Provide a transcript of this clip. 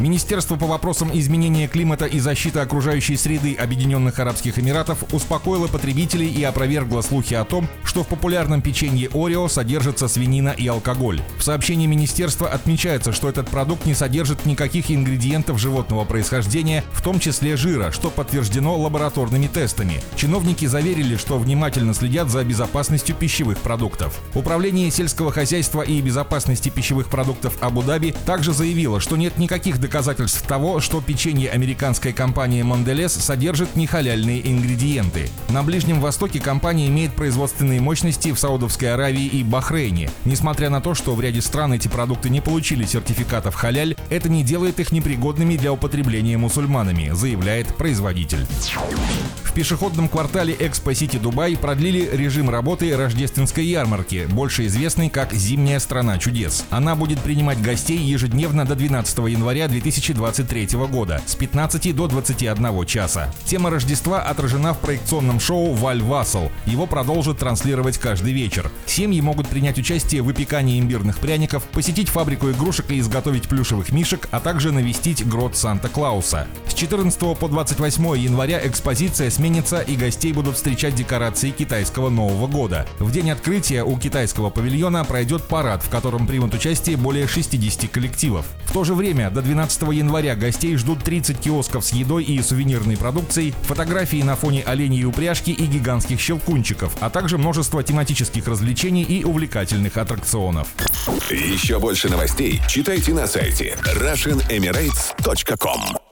Министерство по вопросам изменения климата и защиты окружающей среды Объединенных Арабских Эмиратов успокоило потребителей и опровергло слухи о том, что в популярном печенье Орео содержится свинина и алкоголь. В сообщении министерства отмечается, что этот продукт не содержит никаких ингредиентов животного происхождения, в том числе жира, что подтверждено лабораторными тестами. Чиновники заверили, что внимательно следят за безопасностью пищевых продуктов. Управление сельского хозяйства и безопасности пищевых продуктов Абу-Даби также заявило, что нет никаких доказательств доказательств того, что печенье американской компании Mondelez содержит нехаляльные ингредиенты. На Ближнем Востоке компания имеет производственные мощности в Саудовской Аравии и Бахрейне. Несмотря на то, что в ряде стран эти продукты не получили сертификатов халяль, это не делает их непригодными для употребления мусульманами, заявляет производитель. В пешеходном квартале Экспо-Сити Дубай продлили режим работы рождественской ярмарки, больше известной как «Зимняя страна чудес». Она будет принимать гостей ежедневно до 12 января 2023 года с 15 до 21 часа. Тема Рождества отражена в проекционном шоу «Валь Вассел». Его продолжат транслировать каждый вечер. Семьи могут принять участие в выпекании имбирных пряников, посетить фабрику игрушек и изготовить плюшевых мишек, а также навестить грот Санта-Клауса. С 14 по 28 января экспозиция сменится и гостей будут встречать декорации китайского Нового года. В день открытия у китайского павильона пройдет парад, в котором примут участие более 60 коллективов. В то же время до 12 15 января гостей ждут 30 киосков с едой и сувенирной продукцией, фотографии на фоне оленей и упряжки и гигантских щелкунчиков, а также множество тематических развлечений и увлекательных аттракционов. Еще больше новостей читайте на сайте RussianEmirates.com